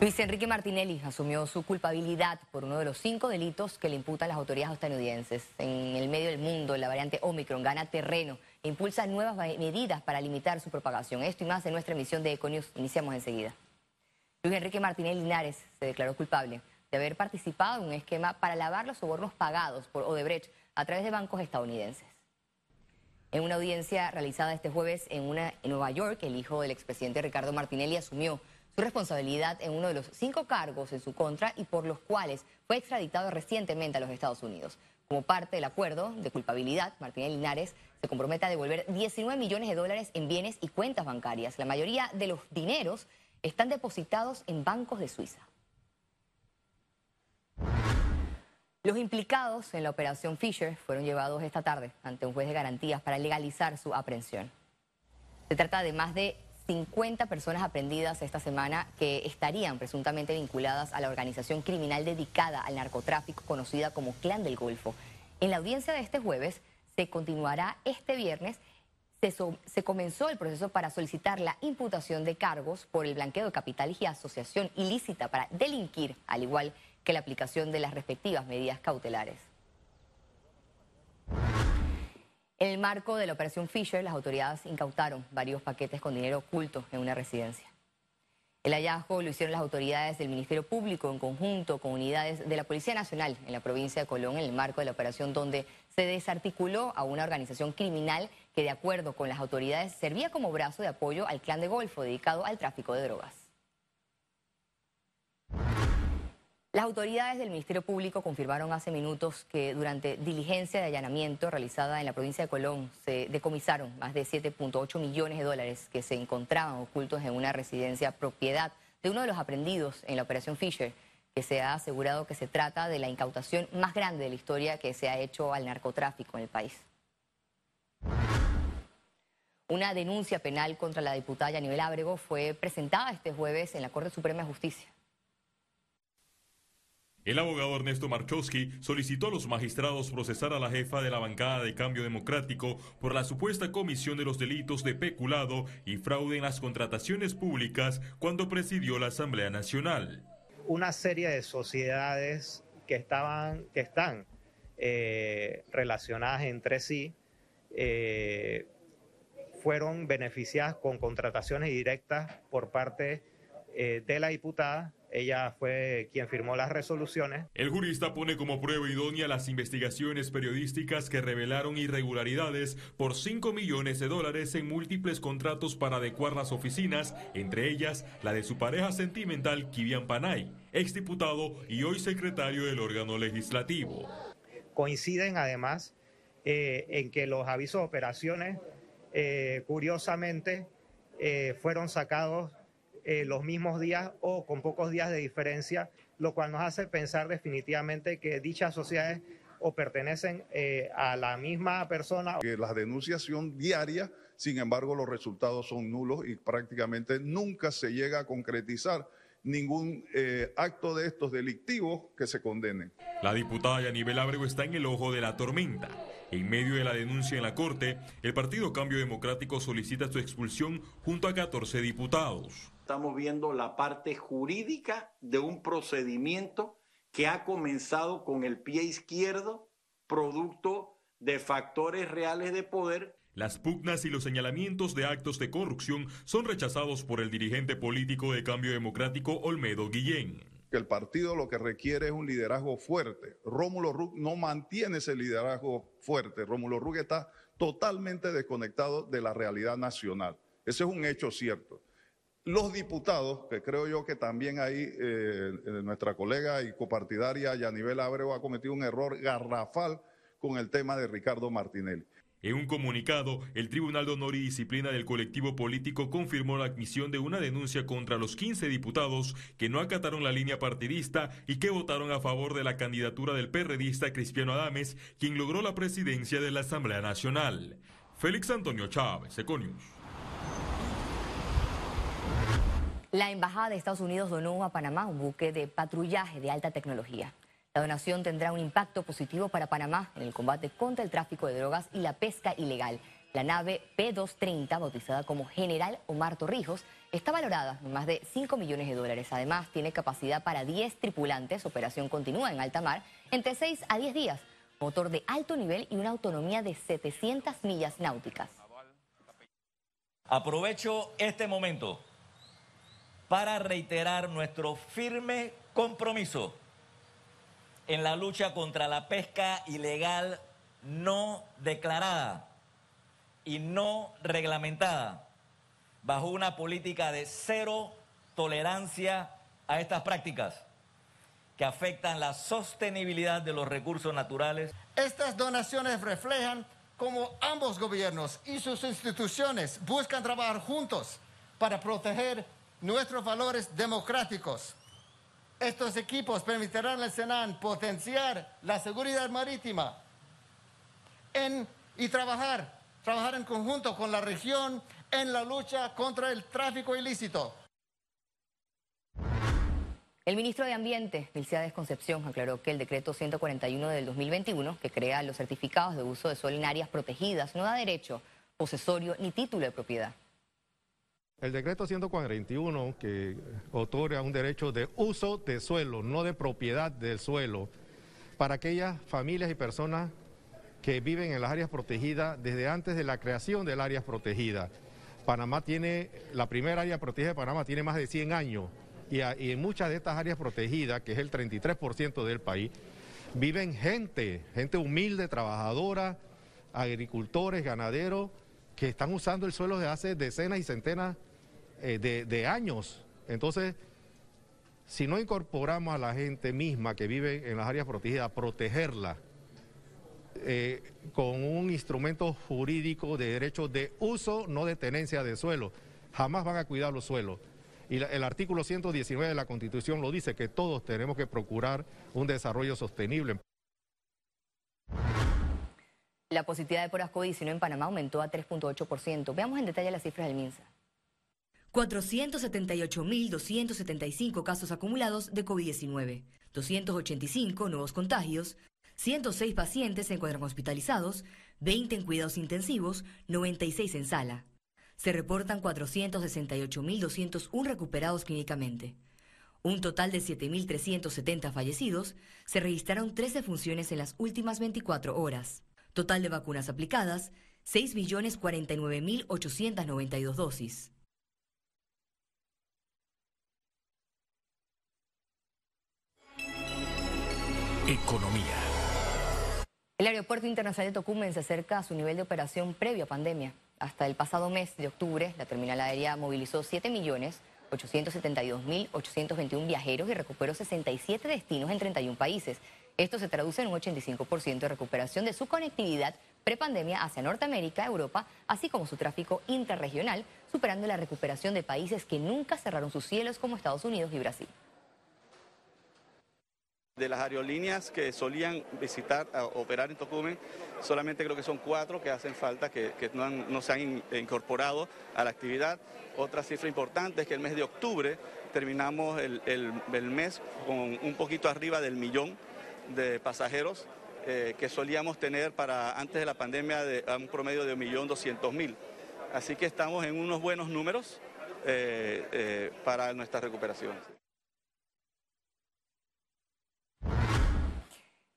Luis Enrique Martinelli asumió su culpabilidad por uno de los cinco delitos que le imputan las autoridades estadounidenses. En el medio del mundo, la variante Omicron gana terreno e impulsa nuevas medidas para limitar su propagación. Esto y más en nuestra emisión de Econius. Iniciamos enseguida. Luis Enrique Martinelli Linares se declaró culpable de haber participado en un esquema para lavar los sobornos pagados por Odebrecht a través de bancos estadounidenses. En una audiencia realizada este jueves en, una, en Nueva York, el hijo del expresidente Ricardo Martinelli asumió su responsabilidad en uno de los cinco cargos en su contra y por los cuales fue extraditado recientemente a los Estados Unidos. Como parte del acuerdo de culpabilidad, Martínez Linares se compromete a devolver 19 millones de dólares en bienes y cuentas bancarias. La mayoría de los dineros están depositados en bancos de Suiza. Los implicados en la operación Fisher fueron llevados esta tarde ante un juez de garantías para legalizar su aprehensión. Se trata de más de 50 personas aprendidas esta semana que estarían presuntamente vinculadas a la organización criminal dedicada al narcotráfico conocida como Clan del Golfo. En la audiencia de este jueves se continuará este viernes. Se, se, comenzó el proceso para solicitar la imputación de cargos por el blanqueo de capital y asociación ilícita para delinquir, al igual que la aplicación de las respectivas medidas cautelares. En el marco de la operación Fisher, las autoridades incautaron varios paquetes con dinero oculto en una residencia. El hallazgo lo hicieron las autoridades del Ministerio Público en conjunto con unidades de la Policía Nacional en la provincia de Colón en el marco de la operación donde se desarticuló a una organización criminal que de acuerdo con las autoridades servía como brazo de apoyo al clan de Golfo dedicado al tráfico de drogas. Las autoridades del Ministerio Público confirmaron hace minutos que durante diligencia de allanamiento realizada en la provincia de Colón se decomisaron más de 7.8 millones de dólares que se encontraban ocultos en una residencia propiedad de uno de los aprendidos en la operación Fisher, que se ha asegurado que se trata de la incautación más grande de la historia que se ha hecho al narcotráfico en el país. Una denuncia penal contra la diputada Yanibel Ábrego fue presentada este jueves en la Corte Suprema de Justicia. El abogado Ernesto Marchowski solicitó a los magistrados procesar a la jefa de la bancada de Cambio Democrático por la supuesta comisión de los delitos de peculado y fraude en las contrataciones públicas cuando presidió la Asamblea Nacional. Una serie de sociedades que, estaban, que están eh, relacionadas entre sí eh, fueron beneficiadas con contrataciones directas por parte eh, de la diputada ella fue quien firmó las resoluciones. El jurista pone como prueba idónea las investigaciones periodísticas que revelaron irregularidades por 5 millones de dólares en múltiples contratos para adecuar las oficinas, entre ellas la de su pareja sentimental Kivian Panay, exdiputado y hoy secretario del órgano legislativo. Coinciden además eh, en que los avisos de operaciones, eh, curiosamente, eh, fueron sacados eh, los mismos días o con pocos días de diferencia, lo cual nos hace pensar definitivamente que dichas sociedades o pertenecen eh, a la misma persona. Que las denuncias son diarias, sin embargo los resultados son nulos y prácticamente nunca se llega a concretizar ningún eh, acto de estos delictivos que se condenen. La diputada Yanibel Ábrego está en el ojo de la tormenta. En medio de la denuncia en la Corte, el Partido Cambio Democrático solicita su expulsión junto a 14 diputados estamos viendo la parte jurídica de un procedimiento que ha comenzado con el pie izquierdo, producto de factores reales de poder. Las pugnas y los señalamientos de actos de corrupción son rechazados por el dirigente político de Cambio Democrático Olmedo Guillén. El partido lo que requiere es un liderazgo fuerte. Rómulo Rug no mantiene ese liderazgo fuerte. Rómulo Rug está totalmente desconectado de la realidad nacional. Ese es un hecho cierto. Los diputados, que creo yo que también ahí eh, nuestra colega y copartidaria Yanibel Abreu ha cometido un error garrafal con el tema de Ricardo Martinelli. En un comunicado, el Tribunal de Honor y Disciplina del colectivo político confirmó la admisión de una denuncia contra los 15 diputados que no acataron la línea partidista y que votaron a favor de la candidatura del perredista Cristiano Adames, quien logró la presidencia de la Asamblea Nacional. Félix Antonio Chávez, Econius. La Embajada de Estados Unidos donó a Panamá un buque de patrullaje de alta tecnología. La donación tendrá un impacto positivo para Panamá en el combate contra el tráfico de drogas y la pesca ilegal. La nave P-230, bautizada como General Omar Torrijos, está valorada en más de 5 millones de dólares. Además, tiene capacidad para 10 tripulantes. Operación continúa en alta mar entre 6 a 10 días. Motor de alto nivel y una autonomía de 700 millas náuticas. Aprovecho este momento para reiterar nuestro firme compromiso en la lucha contra la pesca ilegal no declarada y no reglamentada, bajo una política de cero tolerancia a estas prácticas que afectan la sostenibilidad de los recursos naturales. Estas donaciones reflejan cómo ambos gobiernos y sus instituciones buscan trabajar juntos para proteger nuestros valores democráticos. Estos equipos permitirán al Senan potenciar la seguridad marítima y trabajar trabajar en conjunto con la región en la lucha contra el tráfico ilícito. El ministro de Ambiente, Milciades Concepción, aclaró que el decreto 141 del 2021, que crea los certificados de uso de suelo en áreas protegidas, no da derecho, posesorio ni título de propiedad. El decreto 141, que otorga un derecho de uso de suelo, no de propiedad del suelo, para aquellas familias y personas que viven en las áreas protegidas desde antes de la creación del área protegida. Panamá tiene, la primera área protegida de Panamá tiene más de 100 años y, en muchas de estas áreas protegidas, que es el 33% del país, viven gente, gente humilde, trabajadora, agricultores, ganaderos, que están usando el suelo desde hace decenas y centenas eh, de, años. Entonces, si no incorporamos a la gente misma que vive en las áreas protegidas, protegerla, eh, con un instrumento jurídico de derecho de uso, no de tenencia de suelo. Jamás van a cuidar los suelos. Y el artículo 119 de la Constitución lo dice, que todos tenemos que procurar un desarrollo sostenible. La positividad de por COVID-19 en Panamá aumentó a 3.8%. Veamos en detalle las cifras del MINSA. 478.275 casos acumulados de COVID-19, 285 nuevos contagios, 106 pacientes se encuentran hospitalizados, 20 en cuidados intensivos, 96 en sala. Se reportan 468.201 recuperados clínicamente. Un total de 7.370 fallecidos, se registraron 13 funciones en las últimas 24 horas. Total de vacunas aplicadas, 6.049.892 dosis. Economía. El Aeropuerto Internacional de Tocumen se acerca a su nivel de operación previo a pandemia. Hasta el pasado mes de octubre, la terminal aérea movilizó 7.872.821 viajeros y recuperó 67 destinos en 31 países. Esto se traduce en un 85% de recuperación de su conectividad prepandemia hacia Norteamérica, Europa, así como su tráfico interregional, superando la recuperación de países que nunca cerraron sus cielos como Estados Unidos y Brasil de las aerolíneas que solían visitar, operar en Tocumen, solamente creo que son cuatro que hacen falta, que, no, se han incorporado a la actividad. Otra cifra importante es que el mes de octubre terminamos el, mes con un poquito arriba del millón de pasajeros eh, que solíamos tener para antes de la pandemia de un promedio de un millón doscientos mil. Así que estamos en unos buenos números eh, eh, para nuestras recuperaciones.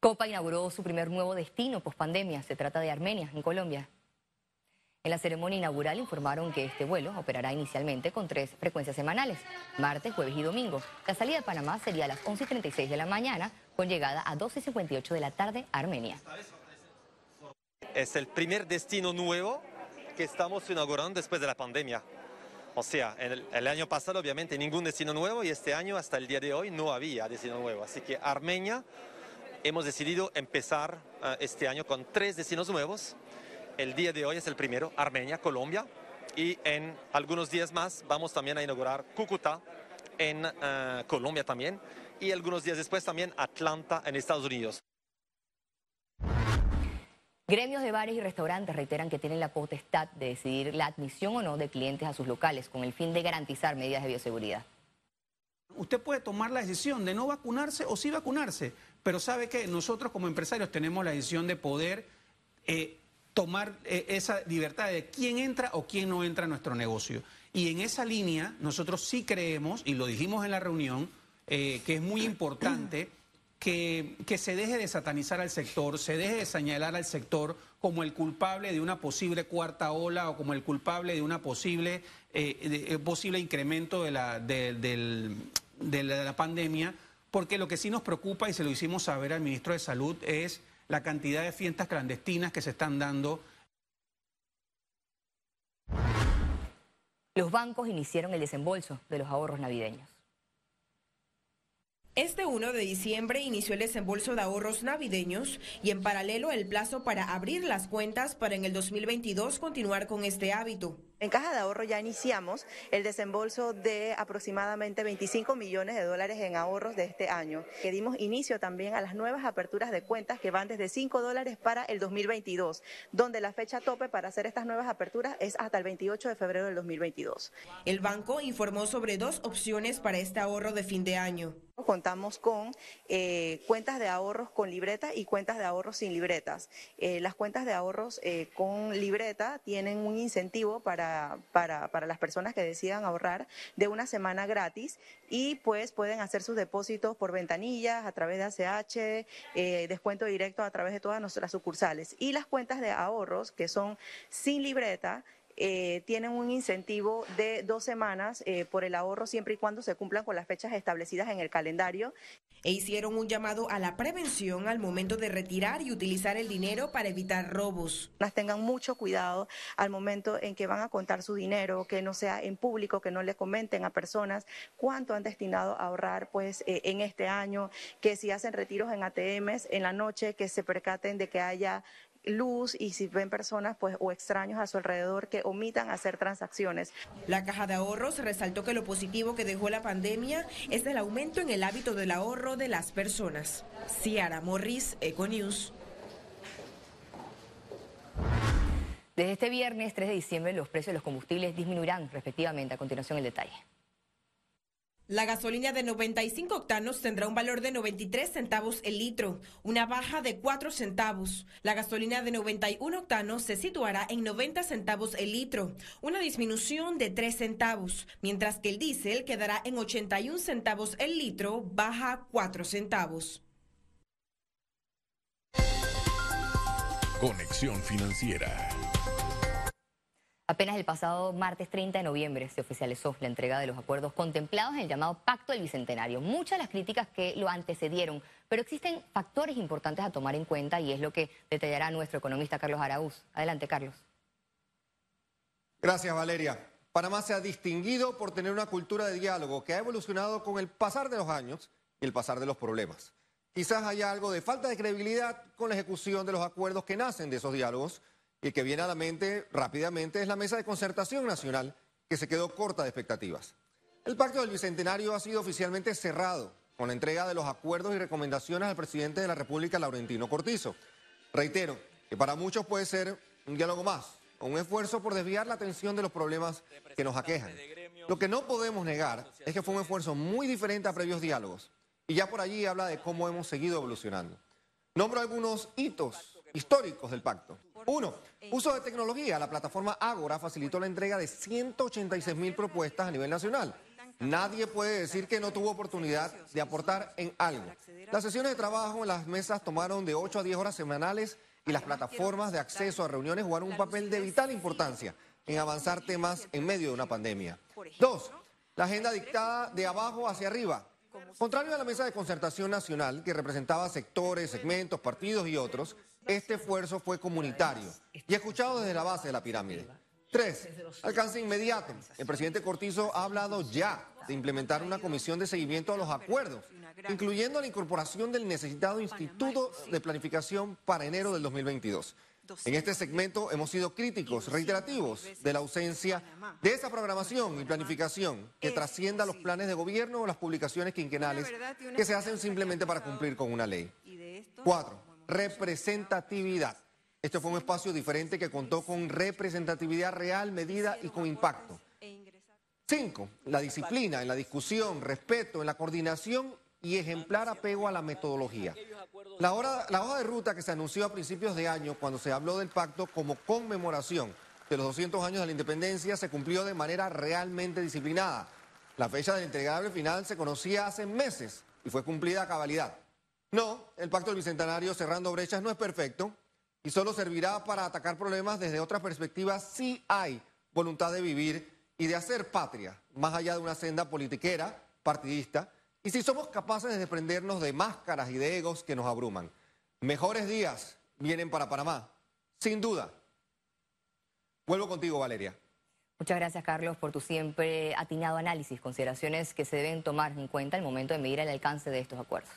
Copa inauguró su primer nuevo destino post-pandemia. Se trata de Armenia, en Colombia. En la ceremonia inaugural informaron que este vuelo operará inicialmente con tres frecuencias semanales, martes, jueves y domingo. La salida de Panamá sería a las 11.36 de la mañana, con llegada a 12.58 de la tarde a Armenia. Es el primer destino nuevo que estamos inaugurando después de la pandemia. O sea, el, el, año pasado obviamente ningún destino nuevo y este año hasta el día de hoy no había destino nuevo. Así que Armenia hemos decidido empezar eh, este año con tres destinos nuevos. El día de hoy es el primero, Armenia, Colombia, y en algunos días más vamos también a inaugurar Cúcuta en eh, Colombia también, y algunos días después también Atlanta en Estados Unidos. Gremios de bares y restaurantes reiteran que tienen la potestad de decidir la admisión o no de clientes a sus locales con el fin de garantizar medidas de bioseguridad. Usted puede tomar la decisión de no vacunarse o sí vacunarse, pero sabe que nosotros como empresarios tenemos la decisión de poder eh, tomar eh, esa libertad de quién entra o quién no entra a nuestro negocio. Y en esa línea nosotros sí creemos, y lo dijimos en la reunión, eh, que es muy importante que, que, se deje de satanizar al sector, se deje de señalar al sector como el culpable de una posible cuarta ola o como el culpable de una posible, posible incremento de la, de la pandemia, porque lo que sí nos preocupa, y se lo hicimos saber al ministro de Salud, es la cantidad de fiestas clandestinas que se están dando. Los bancos iniciaron el desembolso de los ahorros navideños. Este 1 de diciembre inició el desembolso de ahorros navideños y en paralelo el plazo para abrir las cuentas para en el 2022 continuar con este hábito. En Caja de Ahorro ya iniciamos el desembolso de aproximadamente 25 millones de dólares en ahorros de este año. Que dimos inicio también a las nuevas aperturas de cuentas que van desde 5 dólares para el 2022, donde la fecha tope para hacer estas nuevas aperturas es hasta el 28 de febrero del 2022. El banco informó sobre dos opciones para este ahorro de fin de año. Contamos con eh, cuentas de ahorros con libreta y cuentas de ahorros sin libretas. Eh, las cuentas de ahorros eh, con libreta tienen un incentivo para para, las personas que decidan ahorrar de una semana gratis y pues pueden hacer sus depósitos por ventanillas, a través de ACH, eh, descuento directo a través de todas nuestras sucursales. Y las cuentas de ahorros que son sin libreta, eh, tienen un incentivo de dos semanas eh, por el ahorro siempre y cuando se cumplan con las fechas establecidas en el calendario. E hicieron un llamado a la prevención al momento de retirar y utilizar el dinero para evitar robos. Tengan mucho cuidado al momento en que van a contar su dinero, que no sea en público, que no le comenten a personas cuánto han destinado a ahorrar pues eh, en este año, que si hacen retiros en ATMs en la noche, que se percaten de que haya luz y si ven personas pues o extraños a su alrededor que omitan hacer transacciones. La Caja de Ahorros resaltó que lo positivo que dejó la pandemia es el aumento en el hábito del ahorro de las personas. Ciara Morris, Econews. Desde este viernes 3 de diciembre los precios de los combustibles disminuirán respectivamente. A continuación el detalle. La gasolina de 95 octanos tendrá un valor de 93 centavos el litro, una baja de 4 centavos. La gasolina de 91 octanos se situará en 90 centavos el litro, una disminución de 3 centavos, mientras que el diésel quedará en 81 centavos el litro, baja 4 centavos. Conexión financiera. Apenas el pasado martes 30 de noviembre se oficializó la entrega de los acuerdos contemplados en el llamado Pacto del Bicentenario. Muchas de las críticas que lo antecedieron, pero existen factores importantes a tomar en cuenta y es lo que detallará nuestro economista Carlos Araúz. Adelante, Carlos. Gracias, Valeria. Panamá se ha distinguido por tener una cultura de diálogo que ha evolucionado con el pasar de los años y el pasar de los problemas. Quizás haya algo de falta de credibilidad con la ejecución de los acuerdos que nacen de esos diálogos el que viene a la mente rápidamente es la mesa de concertación nacional, que se quedó corta de expectativas. El pacto del Bicentenario ha sido oficialmente cerrado con la entrega de los acuerdos y recomendaciones al presidente de la República, Laurentino Cortizo. Reitero que para muchos puede ser un diálogo más, un esfuerzo por desviar la atención de los problemas que nos aquejan. Lo que no podemos negar es que fue un esfuerzo muy diferente a previos diálogos, y ya por allí habla de cómo hemos seguido evolucionando. Nombro algunos hitos históricos del pacto. Uno, uso de tecnología. La plataforma Ágora facilitó la entrega de 186 mil propuestas a nivel nacional. Nadie puede decir que no tuvo oportunidad de aportar en algo. Las sesiones de trabajo en las mesas tomaron de 8 a 10 horas semanales y las plataformas de acceso a reuniones jugaron un papel de vital importancia en avanzar temas en medio de una pandemia. Dos, la agenda dictada de abajo hacia arriba. Contrario a la mesa de concertación nacional, que representaba sectores, segmentos, partidos y otros, este esfuerzo fue comunitario y escuchado desde la base de la pirámide. Tres, alcance inmediato. El presidente Cortizo ha hablado ya de implementar una comisión de seguimiento a los acuerdos, incluyendo la incorporación del necesitado Instituto de Planificación para enero del 2022. En este segmento hemos sido críticos, reiterativos, de la ausencia de esa programación y planificación que trascienda los planes de gobierno o las publicaciones quinquenales que se hacen simplemente para cumplir con una ley. Cuatro, representatividad. Este fue un espacio diferente que contó con representatividad real, medida y con impacto. Cinco, la disciplina en la discusión, respeto, en la coordinación y ejemplar apego a la metodología. La, la hoja de ruta que se anunció a principios de año cuando se habló del pacto como conmemoración de los 200 años de la independencia se cumplió de manera realmente disciplinada. La fecha del entregable final se conocía hace meses y fue cumplida a cabalidad. No, el pacto del Bicentenario cerrando brechas no es perfecto y solo servirá para atacar problemas desde otras perspectivas si hay voluntad de vivir y de hacer patria, más allá de una senda politiquera, partidista, y si somos capaces de desprendernos de máscaras y de egos que nos abruman. Mejores días vienen para Panamá, sin duda. Vuelvo contigo, Valeria. Muchas gracias, Carlos, por tu siempre atinado análisis, consideraciones que se deben tomar en cuenta al momento de medir el alcance de estos acuerdos.